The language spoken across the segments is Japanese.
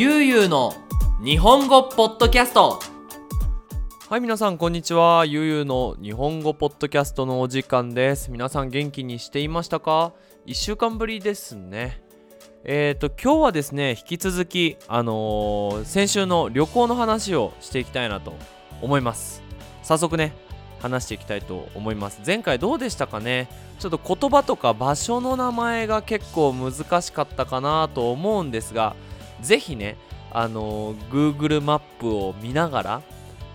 ゆうゆうの日本語ポッドキャスト。はい皆さんこんにちは。ゆうゆうの日本語ポッドキャストのお時間です。皆さん元気にしていましたか？1週間ぶりですね。えーと今日はですね引き続きあのー先週の旅行の話をしていきたいなと思います。早速ね話していきたいと思います。前回どうでしたかね？ちょっと言葉とか場所の名前が結構難しかったかなと思うんですがぜひねあの Google マップを見ながら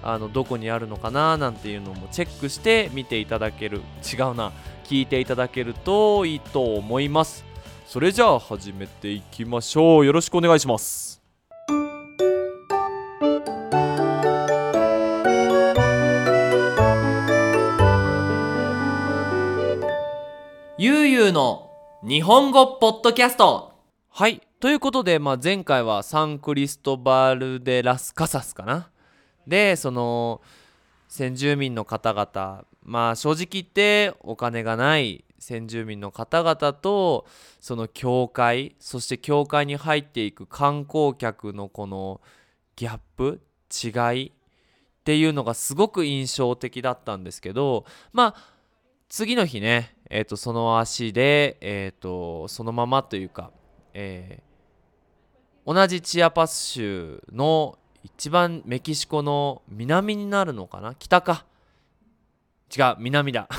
あのどこにあるのかななんていうのもチェックして見ていただける違うな聞いていただけるといいと思います。それじゃあ始めていきましょう。よろしくお願いします。ゆうゆうの日本語ポッドキャスト。はいということで、まあ、前回はサンクリストバル・デ・ラス・カサスかな？でその先住民の方々まあ正直言ってお金がない先住民の方々とその教会そして教会に入っていく観光客のこのギャップ違いっていうのがすごく印象的だったんですけどまあ次の日ね、えー、とその足で、えー、とそのままというか、えー同じチアパス州の一番メキシコの南になるのかな？北か。違う南だ。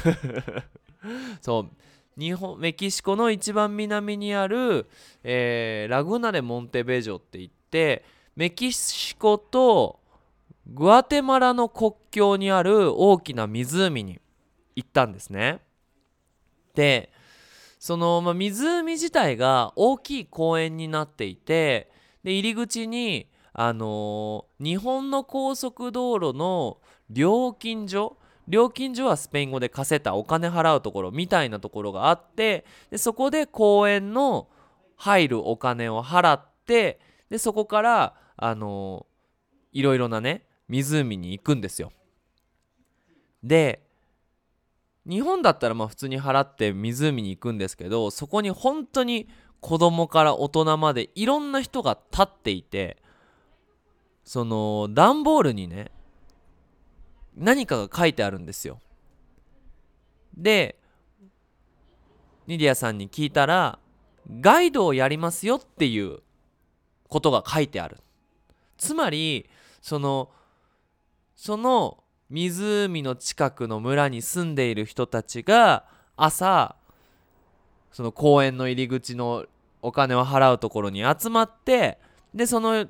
そう。日本メキシコの一番南にある、えーラグナレ・モンテベジョって言ってメキシコとグアテマラの国境にある大きな湖に行ったんですね。でその、まあ、湖自体が大きい公園になっていてで入り口に、あのー日本の高速道路の料金所料金所はスペイン語でカセタお金払うところみたいなところがあってでそこで公園の入るお金を払ってでそこから、あのーいろいろなね湖に行くんですよ。で日本だったらまあ普通に払って湖に行くんですけどそこに本当に子供から大人までいろんな人が立っていてその段ボールにね何かが書いてあるんですよ。でニディアさんに聞いたらガイドをやりますよっていうことが書いてある。つまりそのその湖の近くの村に住んでいる人たちが朝その公園の入り口のお金を払うところに集まってでその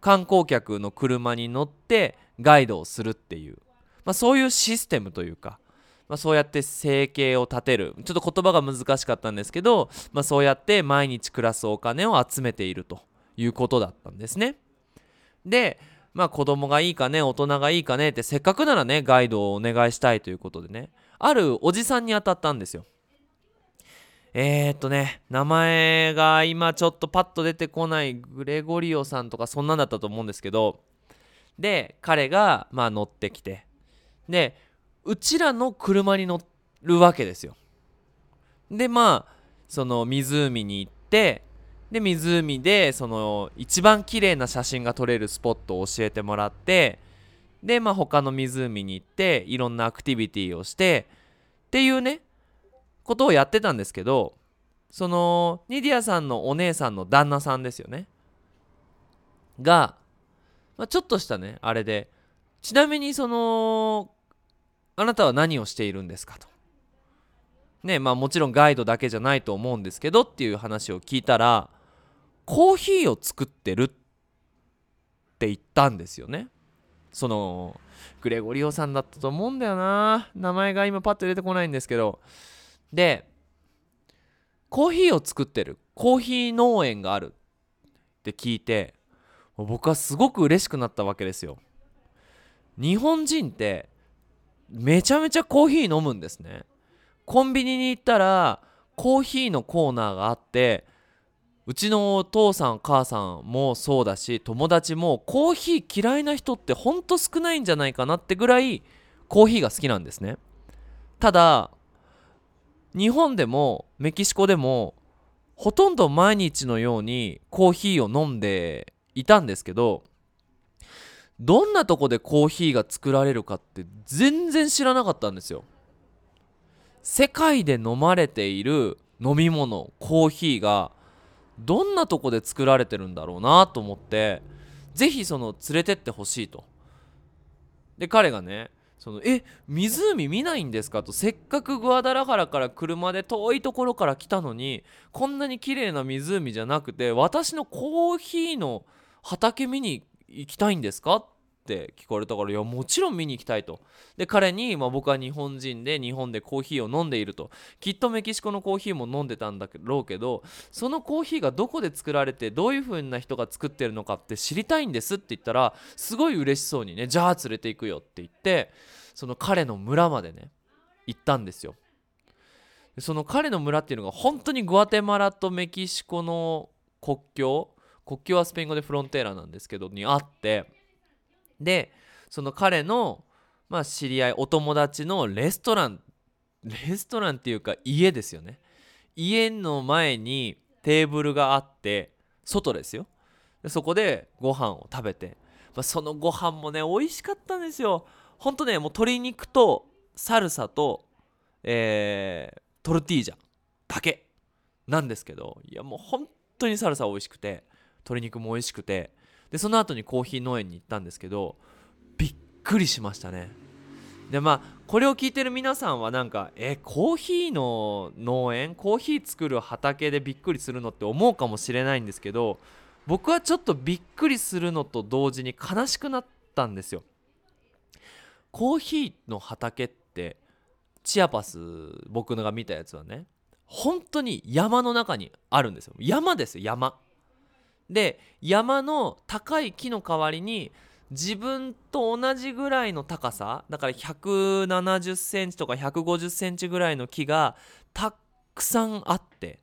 観光客の車に乗ってガイドをするっていう、まあ、そういうシステムというか、まあ、そうやって生計を立てるちょっと言葉が難しかったんですけど、まあ、そうやって毎日暮らすお金を集めているということだったんですね。でまあ子供がいいかね大人がいいかねってせっかくならねガイドをお願いしたいということでねあるおじさんに当たったんですよ。えー、っとね名前が今ちょっとパッと出てこないグレゴリオさんとかそんなんだったと思うんですけどで彼がまあ乗ってきてでうちらの車に乗るわけですよ。でまあその湖に行ってで湖でその一番綺麗な写真が撮れるスポットを教えてもらってでまあ他の湖に行っていろんなアクティビティをしてっていうねことをやってたんですけどそのニディアさんのお姉さんの旦那さんですよね。が、まあ、ちょっとしたねあれでちなみにそのあなたは何をしているんですかと。ねまあもちろんガイドだけじゃないと思うんですけどっていう話を聞いたらコーヒーを作ってるって言ったんですよね。そのグレゴリオさんだったと思うんだよな。名前が今パッと出てこないんですけど。でコーヒーを作ってる。コーヒー農園があるって聞いて僕はすごく嬉しくなったわけですよ。日本人ってめちゃめちゃコーヒー飲むんですね。コンビニに行ったらコーヒーのコーナーがあってうちのお父さん母さんもそうだし友達もコーヒー嫌いな人ってほんと少ないんじゃないかなってぐらいコーヒーが好きなんですね。ただ日本でもメキシコでもほとんど毎日のようにコーヒーを飲んでいたんですけどどんなとこでコーヒーが作られるかって全然知らなかったんですよ。世界で飲まれている飲み物コーヒーがどんなとこで作られてるんだろうなと思ってぜひその連れてってほしいと。で彼がねそのえ湖見ないんですかとせっかくグアダラハラから車で遠いところから来たのにこんなに綺麗な湖じゃなくて私のコーヒーの畑見に行きたいんですかっって聞かれたからいやもちろん見に行きたいと。で彼に、まあ、僕は日本人で日本でコーヒーを飲んでいると。きっとメキシコのコーヒーも飲んでたんだろうけどそのコーヒーがどこで作られてどういう風な人が作ってるのかって知りたいんですって言ったらすごい嬉しそうにねじゃあ連れて行くよって言ってその彼の村までね行ったんですよ。その彼の村っていうのが本当にグアテマラとメキシコの国境国境はスペイン語でフロンテーラなんですけどにあってでその彼の、まあ、知り合いお友達のレストランレストランっていうか家ですよね。家の前にテーブルがあって外ですよ。でそこでご飯を食べて、まあ、そのご飯もね美味しかったんですよ。ほんとねもう鶏肉とサルサとえー、トルティージャだけなんですけどいやもう本当にサルサ美味しくて鶏肉も美味しくてでその後にコーヒー農園に行ったんですけどびっくりしましたね。でまあこれを聞いてる皆さんはなんかえコーヒーの農園コーヒー作る畑でびっくりするのって思うかもしれないんですけど僕はちょっとびっくりするのと同時に悲しくなったんですよ。コーヒーの畑ってチアパス僕のが見たやつはね本当に山の中にあるんですよ。山ですよ山。で山の高い木の代わりに自分と同じぐらいの高さだから170センチとか150センチぐらいの木がたくさんあって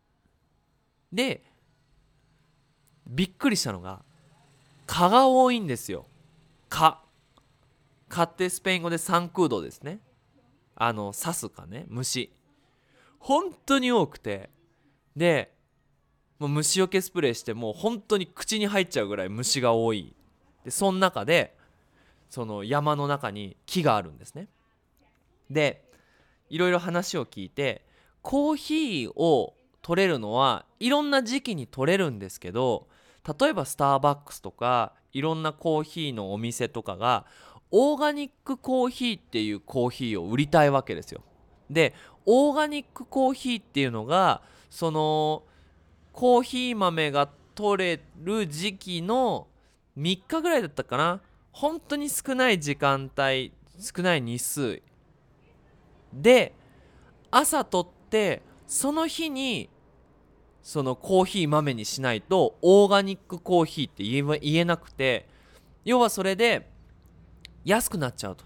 でびっくりしたのが蚊が多いんですよ。蚊。蚊ってスペイン語でサンクードですね。あの刺すかね。虫。本当に多くて。でもう虫除けスプレーしてもう本当に口に入っちゃうぐらい虫が多い。でその中でその山の中に木があるんですね。でいろいろ話を聞いてコーヒーを取れるのはいろんな時期に取れるんですけど例えばスターバックスとかいろんなコーヒーのお店とかがオーガニックコーヒーっていうコーヒーを売りたいわけですよ。でオーガニックコーヒーっていうのがそのコーヒー豆が取れる時期の3日ぐらいだったかな。本当に少ない時間帯少ない日数。で朝取ってその日にそのコーヒー豆にしないとオーガニックコーヒーって言え言えなくて要はそれで安くなっちゃうと。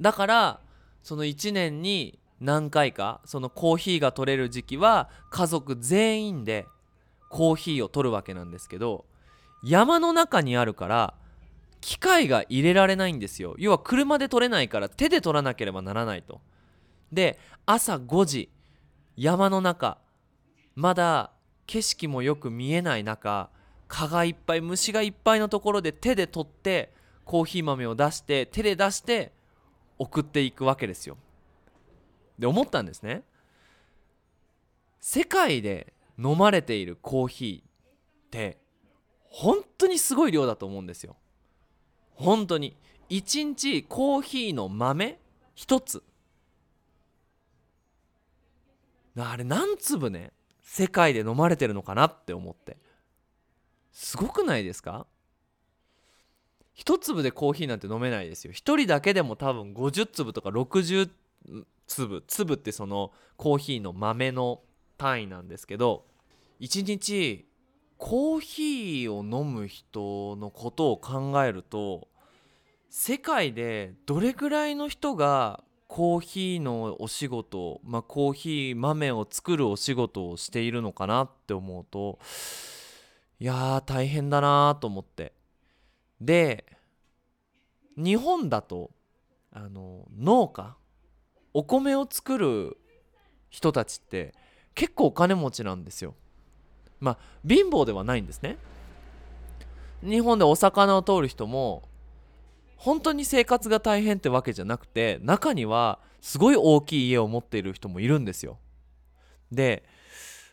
だからその1年に何回かそのコーヒーが取れる時期は家族全員でコーヒーを取るわけなんですけど山の中にあるから機械が入れられないんですよ。要は車で取れないから手で取らなければならないと。で朝5時山の中まだ景色もよく見えない中蚊がいっぱい虫がいっぱいのところで手で取ってコーヒー豆を出して手で出して送っていくわけですよ。で思ったんですね。世界で飲まれているコーヒーって本当にすごい量だと思うんですよ。本当に。1日コーヒーの豆1つ。あれ何粒ね世界で飲まれてるのかなって思って。すごくないですか？一粒でコーヒーなんて飲めないですよ。一人だけでも多分50粒とか60粒粒ってそのコーヒーの豆の単位なんですけど一日コーヒーを飲む人のことを考えると世界でどれぐらいの人がコーヒーのお仕事、まあ、コーヒー豆を作るお仕事をしているのかなって思うといやー大変だなと思って。で日本だとあの農家お米を作る人たちって結構お金持ちなんですよまあ貧乏ではないんですね日本でお魚を取る人も本当に生活が大変ってわけじゃなくて中にはすごい大きい家を持っている人もいるんですよ。で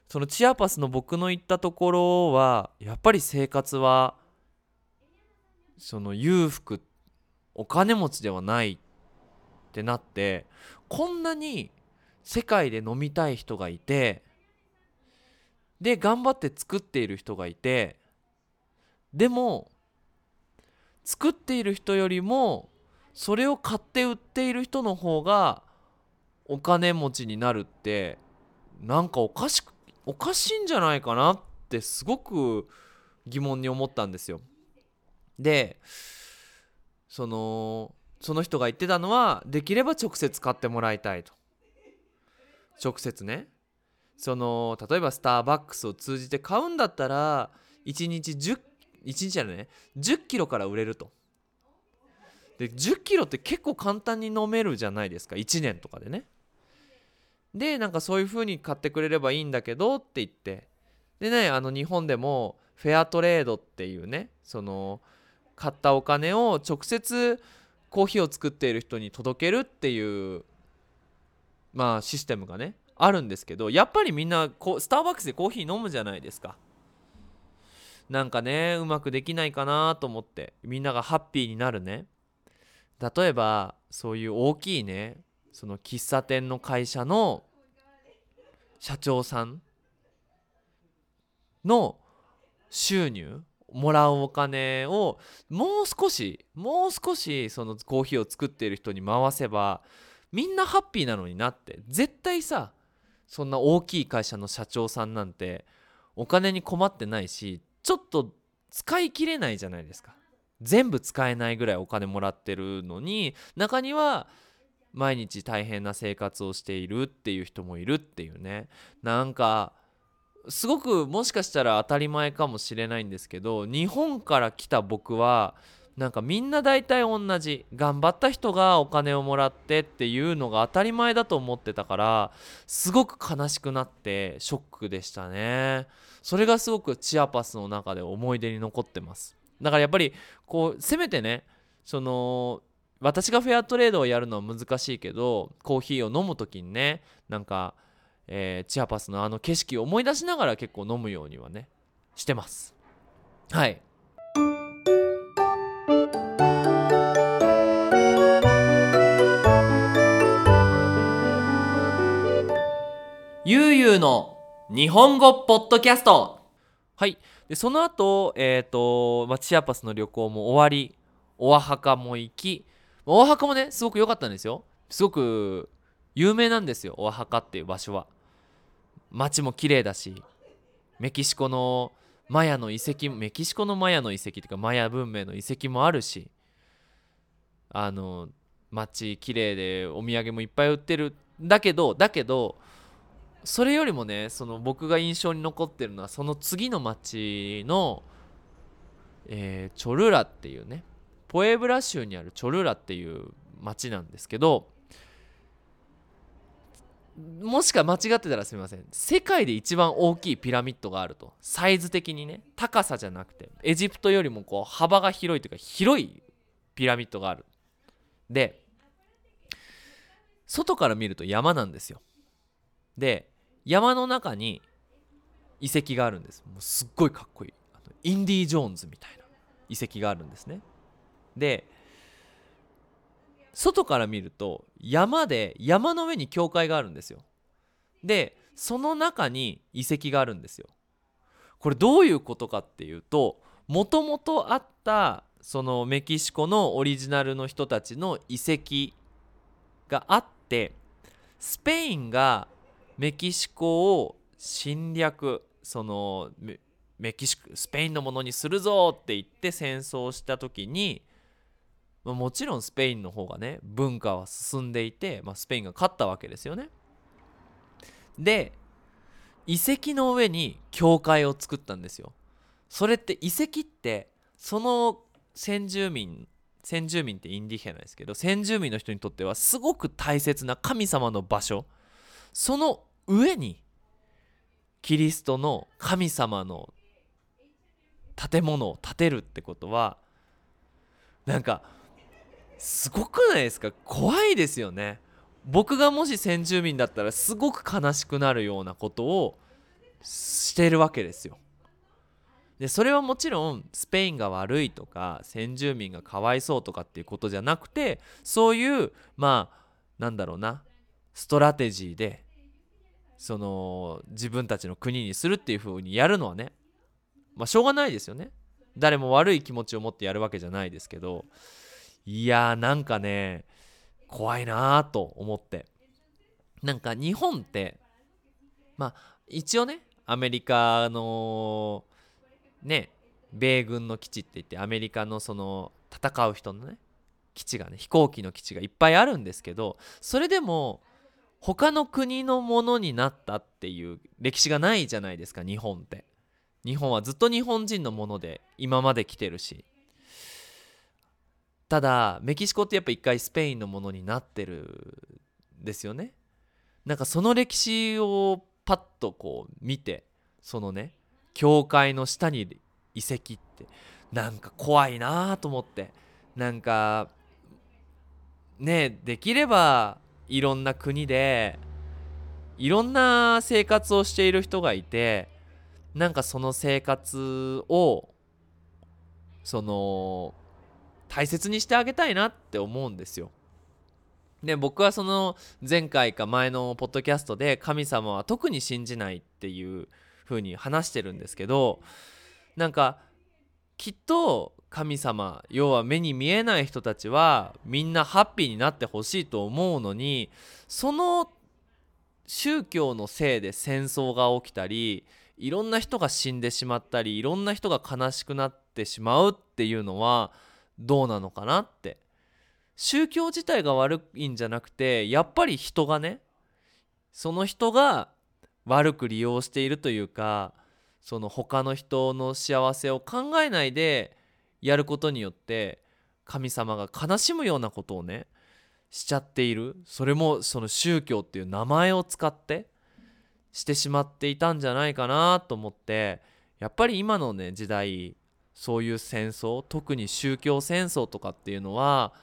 そのチアパスの僕の行ったところはやっぱり生活はその裕福お金持ちではないってなってこんなに世界で飲みたい人がいてで頑張って作っている人がいてでも作っている人よりもそれを買って売っている人の方がお金持ちになるってなんかおかしくおかしいんじゃないかなってすごく疑問に思ったんですよ。でそのその人が言ってたのはできれば直接買ってもらいたいと。直接ね。その例えばスターバックスを通じて買うんだったら1日10 1日じゃね。10キロから売れると。で10キロって結構簡単に飲めるじゃないですか。1年とかでね。でなんかそういう風に買ってくれればいいんだけどって言って。でねあの日本でもフェアトレードっていうねその買ったお金を直接コーヒーを作っている人に届けるっていうまあシステムがねあるんですけどやっぱりみんなこスターバックスでコーヒー飲むじゃないですか。なんかねうまくできないかなと思ってみんながハッピーになるね。例えばそういう大きいねその喫茶店の会社の社長さんの収入もらうお金をもう少しもう少しそのコーヒーを作っている人に回せばみんなハッピーなのになって。絶対さそんな大きい会社の社長さんなんてお金に困ってないしちょっと使い切れないじゃないですか。全部使えないぐらいお金もらってるのに中には毎日大変な生活をしているっていう人もいるっていうね。なんかすごくもしかしたら当たり前かもしれないんですけど日本から来た僕はなんかみんな大体同じ頑張った人がお金をもらってっていうのが当たり前だと思ってたからすごく悲しくなってショックでしたね。それがすごくチアパスの中で思い出に残ってます。だからやっぱりこうせめてねその私がフェアトレードをやるのは難しいけどコーヒーを飲む時にねなんか、えー、チアパスのあの景色を思い出しながら結構飲むようにはねしてます。はい。ゆうゆうの日本語ポッドキャスト。はい。でその後えっ、と、まあ、チアパスの旅行も終わりオアハカも行き。オアハカもねすごく良かったんですよ。すごく有名なんですよオアハカっていう場所は。街も綺麗だしメキシコのマヤの遺跡メキシコのマヤの遺跡っていうかマヤ文明の遺跡もあるしあの街綺麗でお土産もいっぱい売ってる。だけどだけどそれよりもねその僕が印象に残ってるのはその次の町の、えーチョルラっていうねポエブラ州にあるチョルラっていう町なんですけどもしか間違ってたらすみません。世界で一番大きいピラミッドがあると。サイズ的にね。高さじゃなくて。エジプトよりもこう幅が広いというか広いピラミッドがある。で外から見ると山なんですよ。で山の中に遺跡があるんです。もうすっごいかっこいい。インディ・ジョーンズみたいな遺跡があるんですね。で外から見ると山で山の上に教会があるんですよ。でその中に遺跡があるんですよ。これどういうことかっていうともともとあったそのメキシコのオリジナルの人たちの遺跡があってスペインがメキシコを侵略そのメキシコスペインのものにするぞって言って戦争した時にまあもちろんスペインの方がね文化は進んでいて、まあ、スペインが勝ったわけですよね。で遺跡の上に教会を作ったんですよ。それって遺跡ってその先住民先住民ってインディヘナですけど先住民の人にとってはすごく大切な神様の場所その上にキリストの神様の建物を建てるってことはなんかすごくないですか？怖いですよね。僕がもし先住民だったらすごく悲しくなるようなことをしてるわけですよ。でそれはもちろんスペインが悪いとか先住民がかわいそうとかっていうことじゃなくてそういうまあなんだろうなストラテジーでその自分たちの国にするっていう風にやるのはねまあしょうがないですよね。誰も悪い気持ちを持ってやるわけじゃないですけどいやーなんかね怖いなーと思って。なんか日本ってまあ一応ねアメリカのね米軍の基地って言ってアメリカのその戦う人のね基地がね飛行機の基地がいっぱいあるんですけどそれでも他の国のものになったっていう歴史がないじゃないですか日本って。日本はずっと日本人のもので今まで来てるし。ただメキシコってやっぱ一回スペインのものになってるんですよね。なんかその歴史をパッとこう見てそのね教会の下に遺跡ってなんか怖いなと思ってなんかねできればいろんな国でいろんな生活をしている人がいてなんかその生活をその大切にしてあげたいなって思うんですよ。で僕はその前回か前のポッドキャストで神様は特に信じないっていう風に話してるんですけどなんかきっと神様要は目に見えない人たちはみんなハッピーになってほしいと思うのにその宗教のせいで戦争が起きたりいろんな人が死んでしまったりいろんな人が悲しくなってしまうっていうのはどうなのかなって。宗教自体が悪いんじゃなくてやっぱり人がねその人が悪く利用しているというかその他の人の幸せを考えないでやることによって神様が悲しむようなことをねしちゃっている。それもその宗教っていう名前を使ってしてしまっていたんじゃないかなと思ってやっぱり今のね時代そういう戦争特に宗教戦争とかっていうのは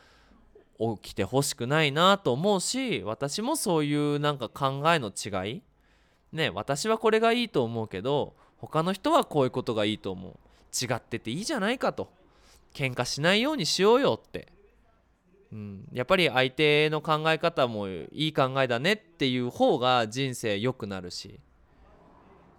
起きてほしくないなと思うし私もそういうなんか考えの違いね私はこれがいいと思うけど他の人はこういうことがいいと思う。違ってていいじゃないかと。喧嘩しないようにしようよって、うん、やっぱり相手の考え方もいい考えだねっていう方が人生良くなるし、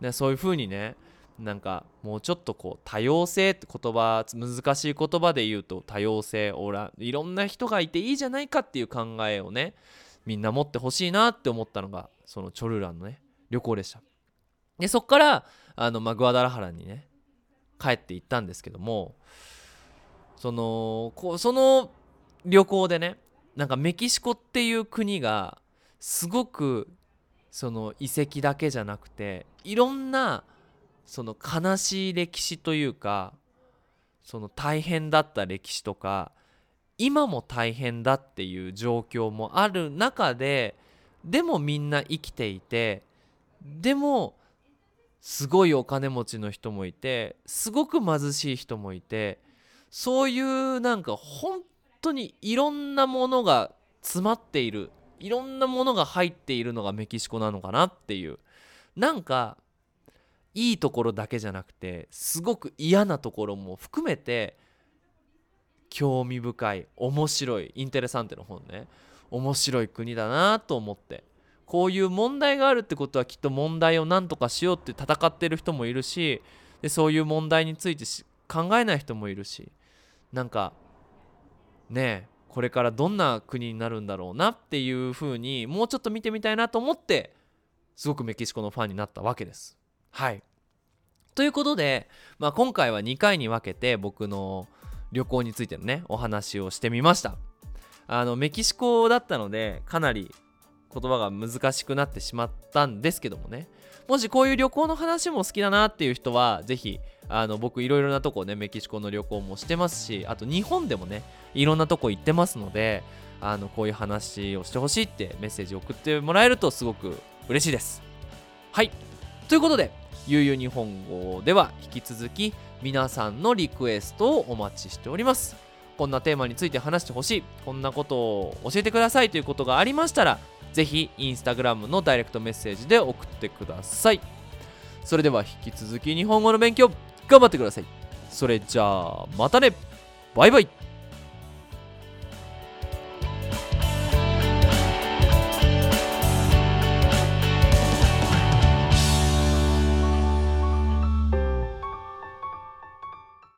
ね、そういう風にねなんかもうちょっとこう多様性って言葉難しい言葉で言うと多様性オーラいろんな人がいていいじゃないかっていう考えをねみんな持ってほしいなって思ったのがそのチョルランのね旅行でしたでそっからあの、ま、グアダラハラにね帰って行ったんですけどもそのこうその旅行でねなんかメキシコっていう国がすごくその遺跡だけじゃなくていろんなその悲しい歴史というかその大変だった歴史とか今も大変だっていう状況もある中ででもみんな生きていてでもすごいお金持ちの人もいてすごく貧しい人もいてそういうなんか本当にいろんなものが詰まっているいろんなものが入っているのがメキシコなのかなっていうなんかいいところだけじゃなくてすごく嫌なところも含めて興味深い面白いインテレサンテの本ね。面白い国だなと思って。こういう問題があるってことはきっと問題を何とかしようって戦ってる人もいるしでそういう問題について考えない人もいるし。なんかねえこれからどんな国になるんだろうなっていう風にもうちょっと見てみたいなと思ってすごくメキシコのファンになったわけです。はい。ということで、まあ、今回は2回に分けて僕の旅行についてのねお話をしてみました。あのメキシコだったのでかなり言葉が難しくなってしまったんですけどもね。もしこういう旅行の話も好きだなっていう人は是非あの僕いろいろなとこねメキシコの旅行もしてますしあと日本でもねいろんなとこ行ってますのであのこういう話をしてほしいってメッセージ送ってもらえるとすごく嬉しいです。はい。ということでゆうゆう日本語では引き続き皆さんのリクエストをお待ちしております。こんなテーマについて話してほしい。こんなことを教えてください。ということがありましたらぜひインスタグラムのダイレクトメッセージで送ってください。それでは引き続き日本語の勉強頑張ってください。それじゃあまたね。バイバイ。